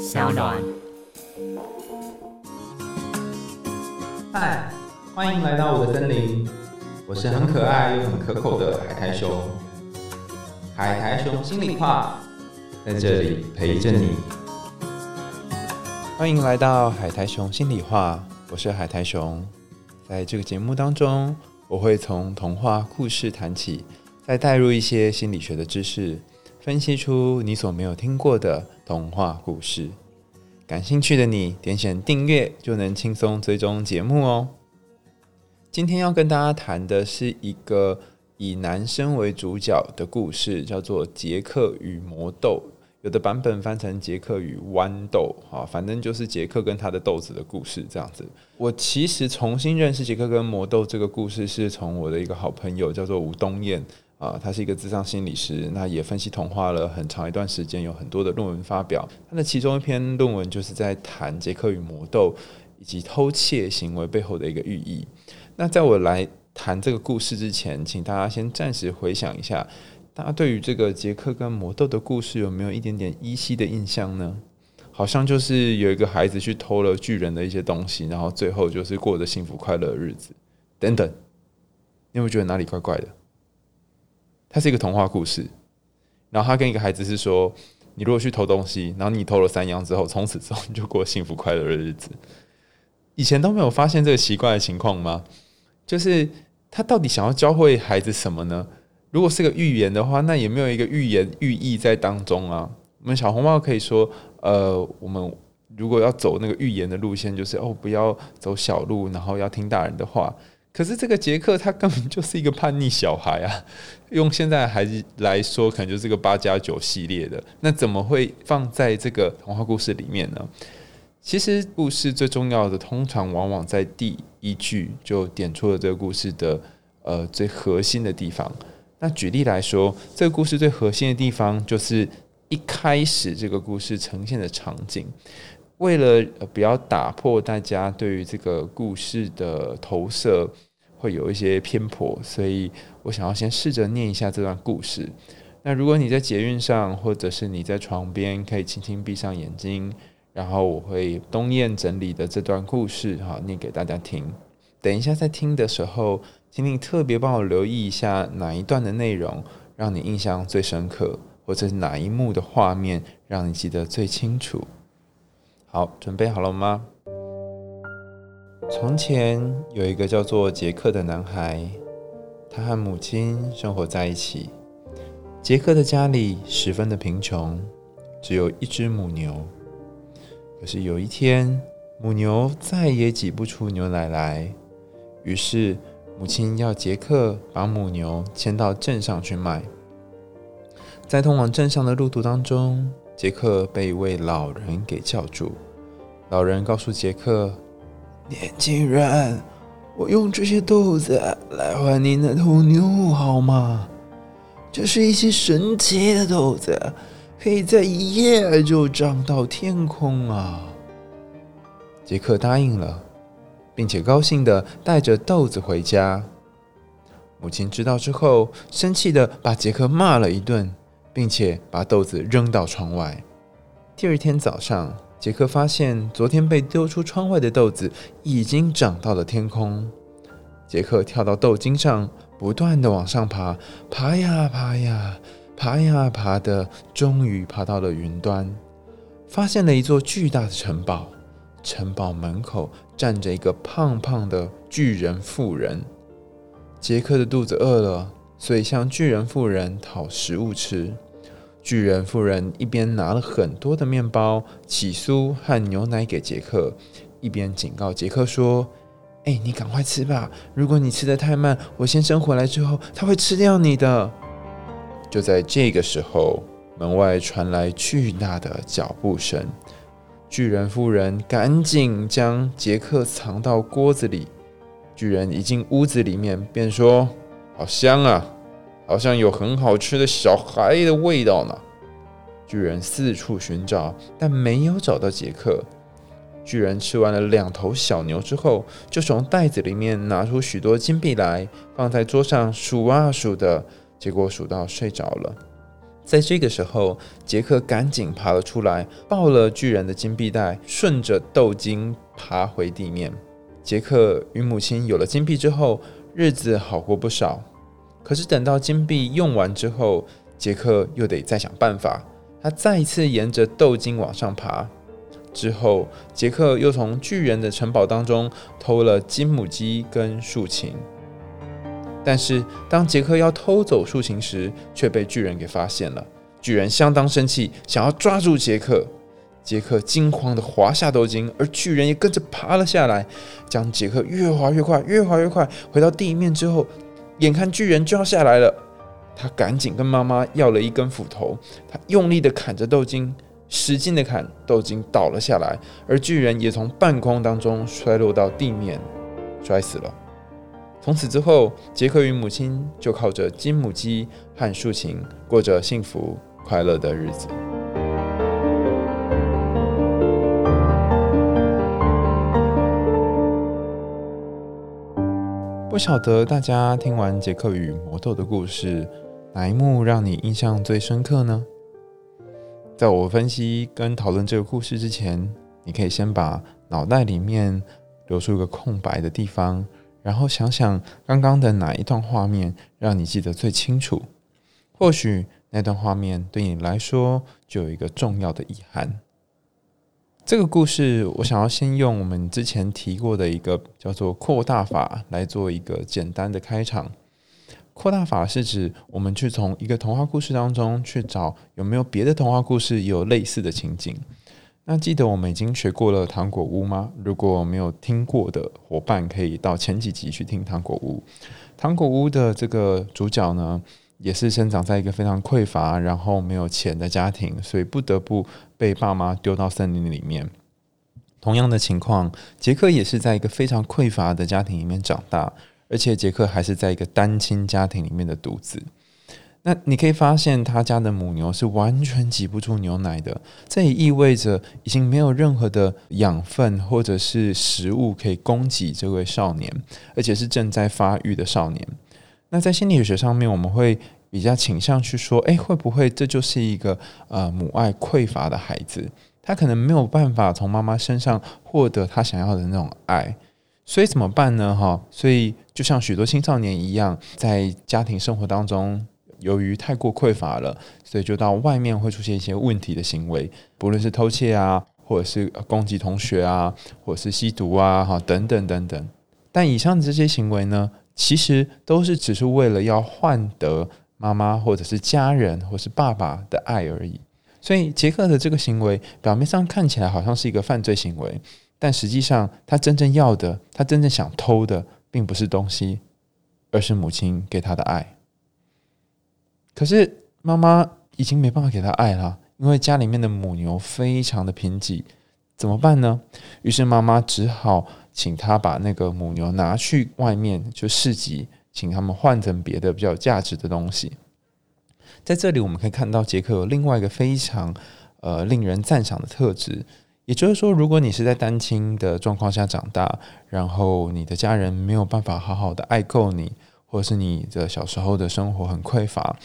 小暖。嗨，欢迎来到我的森林，我是很可爱又很可口的海苔熊。海苔熊心里话，在这里陪着你。欢迎来到海苔熊心里话，我是海苔熊。在这个节目当中，我会从童话故事谈起，再带入一些心理学的知识，分析出你所没有听过的童话故事。感兴趣的你，点选订阅就能轻松追踪节目哦。今天要跟大家谈的是一个以男生为主角的故事，叫做《杰克与魔豆》。有的版本翻成《杰克与豌豆》，哈，反正就是杰克跟他的豆子的故事这样子。我其实重新认识杰克跟魔豆这个故事，是从我的一个好朋友叫做吴东燕。啊，他是一个智商心理师，那也分析童话了很长一段时间，有很多的论文发表。他的其中一篇论文就是在谈杰克与魔豆以及偷窃行为背后的一个寓意。那在我来谈这个故事之前，请大家先暂时回想一下，大家对于这个杰克跟魔豆的故事有没有一点点依稀的印象呢？好像就是有一个孩子去偷了巨人的一些东西，然后最后就是过着幸福快乐的日子。等等，你有没有觉得哪里怪怪的？它是一个童话故事，然后他跟一个孩子是说：“你如果去偷东西，然后你偷了三样之后，从此之后你就过幸福快乐的日子。”以前都没有发现这个奇怪的情况吗？就是他到底想要教会孩子什么呢？如果是个寓言的话，那也没有一个寓言寓意在当中啊。我们小红帽可以说：“呃，我们如果要走那个寓言的路线，就是哦，不要走小路，然后要听大人的话。”可是这个杰克他根本就是一个叛逆小孩啊！用现在孩子来说，可能就是个八加九系列的。那怎么会放在这个童话故事里面呢？其实故事最重要的，通常往往在第一句就点出了这个故事的呃最核心的地方。那举例来说，这个故事最核心的地方就是一开始这个故事呈现的场景。为了不要打破大家对于这个故事的投射，会有一些偏颇，所以我想要先试着念一下这段故事。那如果你在捷运上，或者是你在床边，可以轻轻闭上眼睛，然后我会东燕整理的这段故事，哈，念给大家听。等一下在听的时候，请你特别帮我留意一下哪一段的内容让你印象最深刻，或者是哪一幕的画面让你记得最清楚。好，准备好了吗？从前有一个叫做杰克的男孩，他和母亲生活在一起。杰克的家里十分的贫穷，只有一只母牛。可是有一天，母牛再也挤不出牛奶来，于是母亲要杰克把母牛牵到镇上去卖。在通往镇上的路途当中，杰克被一位老人给叫住。老人告诉杰克：“年轻人，我用这些豆子来换你那头牛，好吗？这是一些神奇的豆子，可以在一夜就长到天空啊！”杰克答应了，并且高兴的带着豆子回家。母亲知道之后，生气的把杰克骂了一顿。并且把豆子扔到窗外。第二天早上，杰克发现昨天被丢出窗外的豆子已经长到了天空。杰克跳到豆茎上，不断的往上爬，爬呀爬呀，爬呀爬的，终于爬到了云端，发现了一座巨大的城堡。城堡门口站着一个胖胖的巨人妇人。杰克的肚子饿了。所以向巨人妇人讨食物吃。巨人妇人一边拿了很多的面包、起酥和牛奶给杰克，一边警告杰克说：“哎，你赶快吃吧！如果你吃的太慢，我先生回来之后，他会吃掉你的。”就在这个时候，门外传来巨大的脚步声。巨人妇人赶紧将杰克藏到锅子里。巨人一进屋子里面，便说。好香啊，好像有很好吃的小孩的味道呢。巨人四处寻找，但没有找到杰克。巨人吃完了两头小牛之后，就从袋子里面拿出许多金币来，放在桌上数啊数的，结果数到睡着了。在这个时候，杰克赶紧爬了出来，抱了巨人的金币袋，顺着豆茎爬回地面。杰克与母亲有了金币之后，日子好过不少。可是等到金币用完之后，杰克又得再想办法。他再一次沿着豆茎往上爬。之后，杰克又从巨人的城堡当中偷了金母鸡跟竖琴。但是，当杰克要偷走竖琴时，却被巨人给发现了。巨人相当生气，想要抓住杰克。杰克惊慌的滑下豆茎，而巨人也跟着爬了下来，将杰克越滑越快，越滑越快。回到地面之后，眼看巨人就要下来了，他赶紧跟妈妈要了一根斧头，他用力的砍着豆茎，使劲的砍，豆茎倒了下来，而巨人也从半空当中摔落到地面，摔死了。从此之后，杰克与母亲就靠着金母鸡和竖琴，过着幸福快乐的日子。晓得大家听完杰克与魔豆的故事，哪一幕让你印象最深刻呢？在我分析跟讨论这个故事之前，你可以先把脑袋里面留出一个空白的地方。然后想想刚刚的哪一段画面让你记得最清楚？或许那段画面对你来说就有一个重要的遗憾。这个故事我想要先用我们之前提过的一个叫做扩大法来做一个简单的开场。扩大法是指我们去从一个童话故事当中去找有没有别的童话故事有类似的情景。那记得我们已经学过了《糖果屋》吗？如果没有听过的伙伴，可以到前几集去听《糖果屋》。《糖果屋》的这个主角呢，也是生长在一个非常匮乏、然后没有钱的家庭，所以不得不被爸妈丢到森林里面。同样的情况，杰克也是在一个非常匮乏的家庭里面长大，而且杰克还是在一个单亲家庭里面的独子。那你可以发现，他家的母牛是完全挤不出牛奶的，这也意味着已经没有任何的养分或者是食物可以供给这位少年，而且是正在发育的少年。那在心理学上面，我们会比较倾向去说，诶，会不会这就是一个呃母爱匮乏的孩子？他可能没有办法从妈妈身上获得他想要的那种爱，所以怎么办呢？哈，所以就像许多青少年一样，在家庭生活当中。由于太过匮乏了，所以就到外面会出现一些问题的行为，不论是偷窃啊，或者是攻击同学啊，或者是吸毒啊，哈，等等等等。但以上的这些行为呢，其实都是只是为了要换得妈妈或者是家人或是爸爸的爱而已。所以杰克的这个行为表面上看起来好像是一个犯罪行为，但实际上他真正要的，他真正想偷的，并不是东西，而是母亲给他的爱。可是妈妈已经没办法给他爱了，因为家里面的母牛非常的贫瘠，怎么办呢？于是妈妈只好请他把那个母牛拿去外面就市集，请他们换成别的比较有价值的东西。在这里我们可以看到杰克有另外一个非常呃令人赞赏的特质，也就是说，如果你是在单亲的状况下长大，然后你的家人没有办法好好的爱够你。或者是你的小时候的生活很匮乏，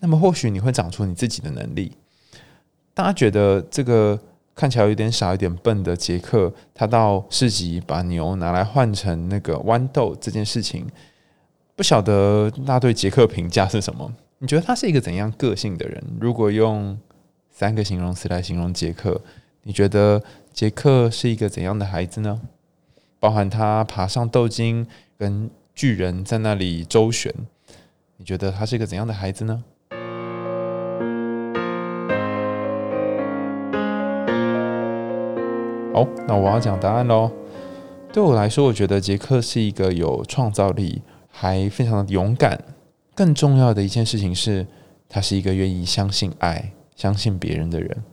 那么或许你会长出你自己的能力。大家觉得这个看起来有点傻、有点笨的杰克，他到市集把牛拿来换成那个豌豆这件事情，不晓得大家对杰克评价是什么？你觉得他是一个怎样个性的人？如果用三个形容词来形容杰克，你觉得杰克是一个怎样的孩子呢？包含他爬上豆茎跟。巨人在那里周旋，你觉得他是一个怎样的孩子呢？好，那我要讲答案喽。对我来说，我觉得杰克是一个有创造力，还非常的勇敢。更重要的一件事情是，他是一个愿意相信爱、相信别人的人。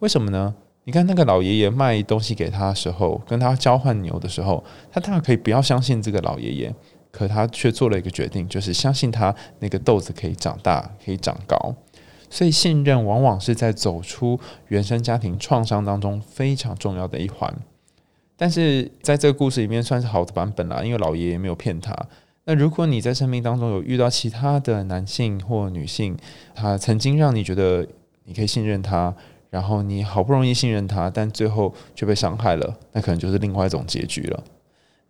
为什么呢？你看那个老爷爷卖东西给他的时候，跟他交换牛的时候，他当然可以不要相信这个老爷爷。可他却做了一个决定，就是相信他那个豆子可以长大，可以长高。所以信任往往是在走出原生家庭创伤当中非常重要的一环。但是在这个故事里面算是好的版本啦，因为老爷爷没有骗他。那如果你在生命当中有遇到其他的男性或女性，他曾经让你觉得你可以信任他，然后你好不容易信任他，但最后却被伤害了，那可能就是另外一种结局了。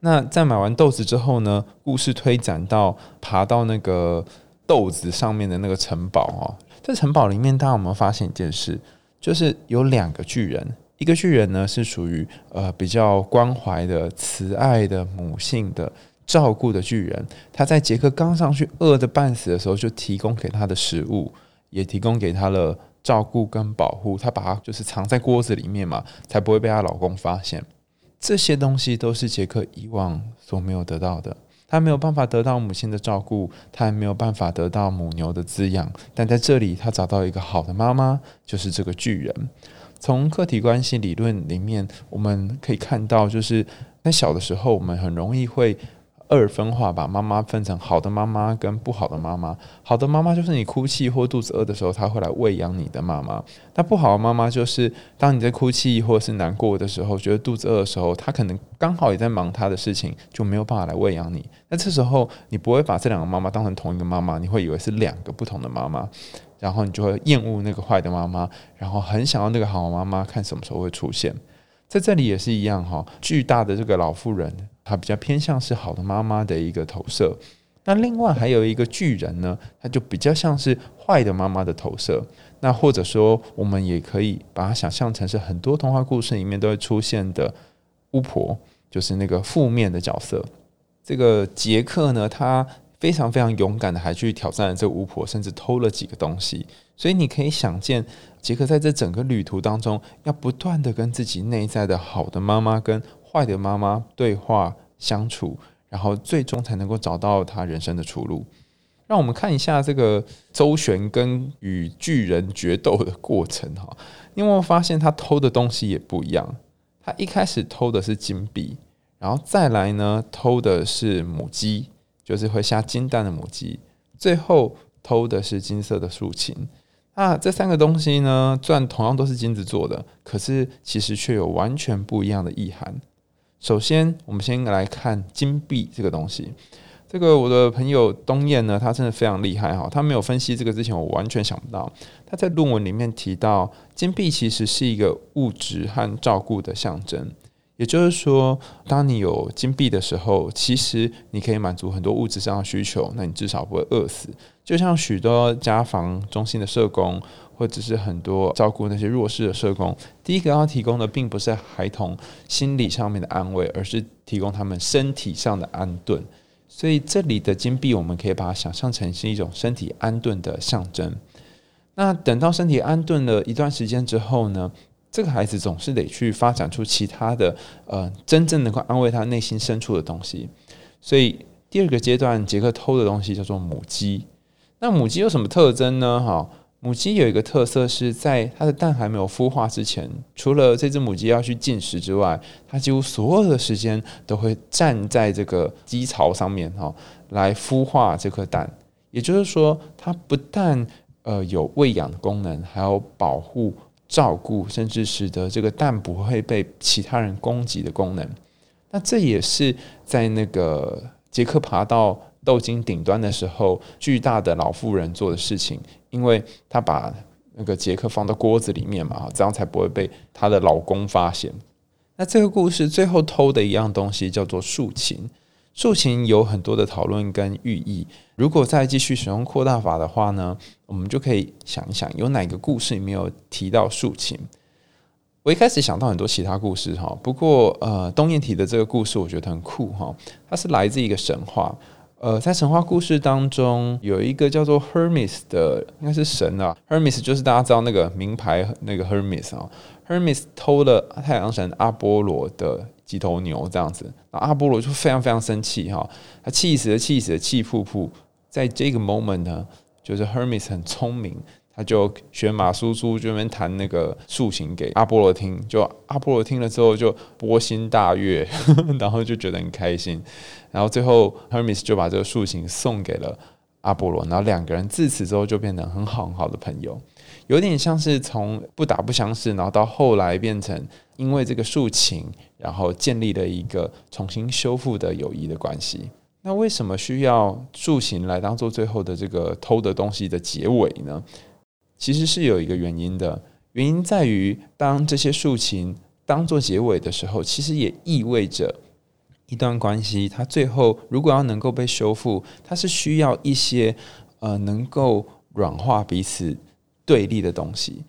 那在买完豆子之后呢？故事推展到爬到那个豆子上面的那个城堡哦，在城堡里面，大家有没有发现一件事？就是有两个巨人，一个巨人呢是属于呃比较关怀的、慈爱的、母性的。照顾的巨人，他在杰克刚上去饿的半死的时候，就提供给他的食物，也提供给他了照顾跟保护。他把他就是藏在锅子里面嘛，才不会被她老公发现。这些东西都是杰克以往所没有得到的。他没有办法得到母亲的照顾，他也没有办法得到母牛的滋养。但在这里，他找到一个好的妈妈，就是这个巨人。从客体关系理论里面，我们可以看到，就是在小的时候，我们很容易会。二分化，把妈妈分成好的妈妈跟不好的妈妈。好的妈妈就是你哭泣或肚子饿的时候，她会来喂养你的妈妈。那不好的妈妈就是当你在哭泣或是难过的时候，觉得肚子饿的时候，她可能刚好也在忙她的事情，就没有办法来喂养你。那这时候你不会把这两个妈妈当成同一个妈妈，你会以为是两个不同的妈妈，然后你就会厌恶那个坏的妈妈，然后很想要那个好妈妈，看什么时候会出现。在这里也是一样哈，巨大的这个老妇人。她比较偏向是好的妈妈的一个投射，那另外还有一个巨人呢，他就比较像是坏的妈妈的投射。那或者说，我们也可以把它想象成是很多童话故事里面都会出现的巫婆，就是那个负面的角色。这个杰克呢，他非常非常勇敢的，还去挑战这个巫婆，甚至偷了几个东西。所以你可以想见，杰克在这整个旅途当中，要不断的跟自己内在的好的妈妈跟坏的妈妈对话相处，然后最终才能够找到他人生的出路。让我们看一下这个周旋跟与巨人决斗的过程哈。你有没有发现他偷的东西也不一样？他一开始偷的是金币，然后再来呢偷的是母鸡，就是会下金蛋的母鸡，最后偷的是金色的竖琴。那这三个东西呢，虽然同样都是金子做的，可是其实却有完全不一样的意涵。首先，我们先来看金币这个东西。这个我的朋友东燕呢，他真的非常厉害哈。他没有分析这个之前，我完全想不到。他在论文里面提到，金币其实是一个物质和照顾的象征。也就是说，当你有金币的时候，其实你可以满足很多物质上的需求，那你至少不会饿死。就像许多家防中心的社工。或者是很多照顾那些弱势的社工，第一个要提供的并不是孩童心理上面的安慰，而是提供他们身体上的安顿。所以这里的金币，我们可以把它想象成是一种身体安顿的象征。那等到身体安顿了一段时间之后呢，这个孩子总是得去发展出其他的呃，真正能够安慰他内心深处的东西。所以第二个阶段，杰克偷的东西叫做母鸡。那母鸡有什么特征呢？哈？母鸡有一个特色，是在它的蛋还没有孵化之前，除了这只母鸡要去进食之外，它几乎所有的时间都会站在这个鸡巢上面哈，来孵化这颗蛋。也就是说，它不但呃有喂养功能，还有保护、照顾，甚至使得这个蛋不会被其他人攻击的功能。那这也是在那个杰克爬到。豆茎顶端的时候，巨大的老妇人做的事情，因为她把那个杰克放到锅子里面嘛，这样才不会被她的老公发现。那这个故事最后偷的一样东西叫做竖琴，竖琴有很多的讨论跟寓意。如果再继续使用扩大法的话呢，我们就可以想一想，有哪个故事里面有提到竖琴？我一开始想到很多其他故事哈，不过呃，东燕提的这个故事我觉得很酷哈，它是来自一个神话。呃，在神话故事当中，有一个叫做 Hermes 的，应该是神啊。Hermes 就是大家知道那个名牌那个 Hermes 啊。Hermes 偷了太阳神阿波罗的几头牛，这样子，然后阿波罗就非常非常生气哈，他气死的，气死的，气噗噗。在这个 moment 呢，就是 Hermes 很聪明。他就学马叔叔这边弹那个竖琴给阿波罗听，就阿波罗听了之后就波心大悦，然后就觉得很开心，然后最后 Hermes 就把这个竖琴送给了阿波罗，然后两个人自此之后就变成很好很好的朋友，有点像是从不打不相识，然后到后来变成因为这个竖琴，然后建立了一个重新修复的友谊的关系。那为什么需要竖琴来当做最后的这个偷的东西的结尾呢？其实是有一个原因的，原因在于当这些竖琴当做结尾的时候，其实也意味着一段关系，它最后如果要能够被修复，它是需要一些呃能够软化彼此对立的东西。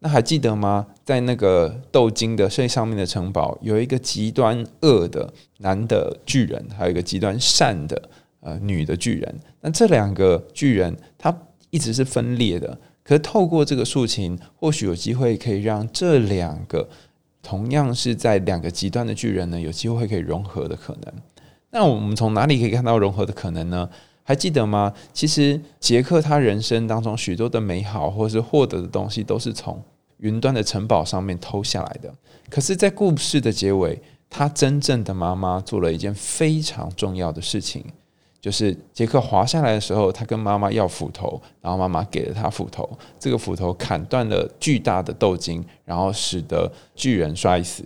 那还记得吗？在那个斗金的最上面的城堡，有一个极端恶的男的巨人，还有一个极端善的呃女的巨人。那这两个巨人，他一直是分裂的。可透过这个竖琴，或许有机会可以让这两个同样是在两个极端的巨人呢，有机会可以融合的可能。那我们从哪里可以看到融合的可能呢？还记得吗？其实杰克他人生当中许多的美好，或是获得的东西，都是从云端的城堡上面偷下来的，可是，在故事的结尾，他真正的妈妈做了一件非常重要的事情，就是杰克滑下来的时候，他跟妈妈要斧头，然后妈妈给了他斧头，这个斧头砍断了巨大的豆茎，然后使得巨人摔死。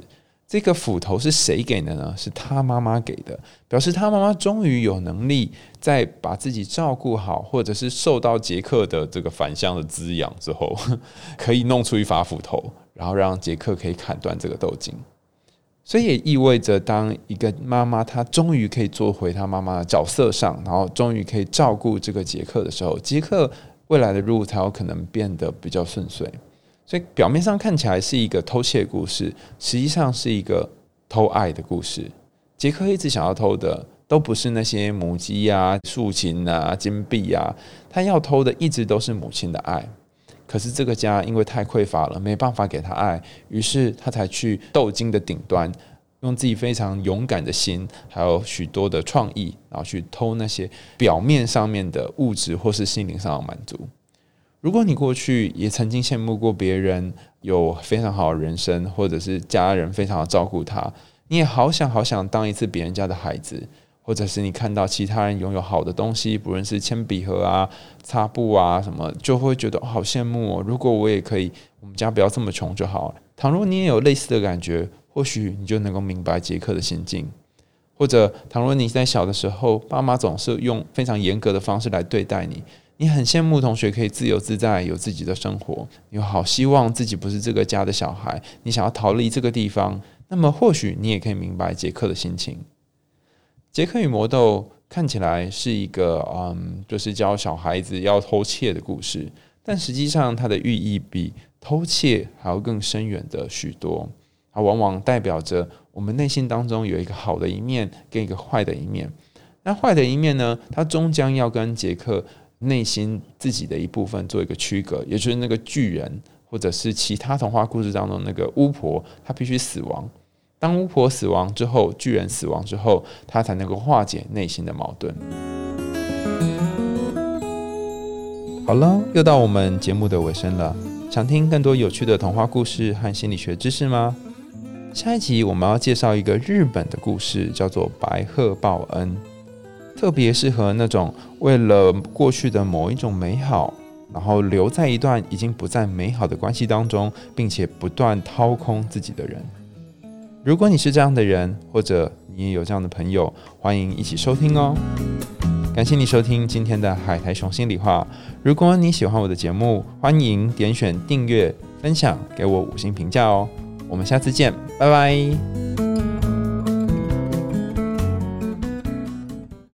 这个斧头是谁给的呢？是他妈妈给的，表示他妈妈终于有能力在把自己照顾好，或者是受到杰克的这个反向的滋养之后，可以弄出一把斧头，然后让杰克可以砍断这个豆茎。所以也意味着，当一个妈妈她终于可以做回她妈妈的角色上，然后终于可以照顾这个杰克的时候，杰克未来的路才有可能变得比较顺遂。所以表面上看起来是一个偷窃故事，实际上是一个偷爱的故事。杰克一直想要偷的都不是那些母鸡啊、竖琴啊、金币啊，他要偷的一直都是母亲的爱。可是这个家因为太匮乏了，没办法给他爱，于是他才去斗金的顶端，用自己非常勇敢的心，还有许多的创意，然后去偷那些表面上面的物质或是心灵上的满足。如果你过去也曾经羡慕过别人有非常好的人生，或者是家人非常照顾他，你也好想好想当一次别人家的孩子，或者是你看到其他人拥有好的东西，不论是铅笔盒啊、擦布啊什么，就会觉得好羡慕哦。如果我也可以，我们家不要这么穷就好了。倘若你也有类似的感觉，或许你就能够明白杰克的心境。或者倘若你在小的时候，爸妈总是用非常严格的方式来对待你。你很羡慕同学可以自由自在有自己的生活，你好希望自己不是这个家的小孩，你想要逃离这个地方。那么或许你也可以明白杰克的心情。杰克与魔豆看起来是一个嗯，就是教小孩子要偷窃的故事，但实际上它的寓意比偷窃还要更深远的许多。它往往代表着我们内心当中有一个好的一面跟一个坏的一面。那坏的一面呢，它终将要跟杰克。内心自己的一部分做一个区隔，也就是那个巨人，或者是其他童话故事当中那个巫婆，她必须死亡。当巫婆死亡之后，巨人死亡之后，他才能够化解内心的矛盾。好了，又到我们节目的尾声了。想听更多有趣的童话故事和心理学知识吗？下一集我们要介绍一个日本的故事，叫做《白鹤报恩》。特别适合那种为了过去的某一种美好，然后留在一段已经不再美好的关系当中，并且不断掏空自己的人。如果你是这样的人，或者你也有这样的朋友，欢迎一起收听哦。感谢你收听今天的海苔熊心里话。如果你喜欢我的节目，欢迎点选订阅、分享，给我五星评价哦。我们下次见，拜拜。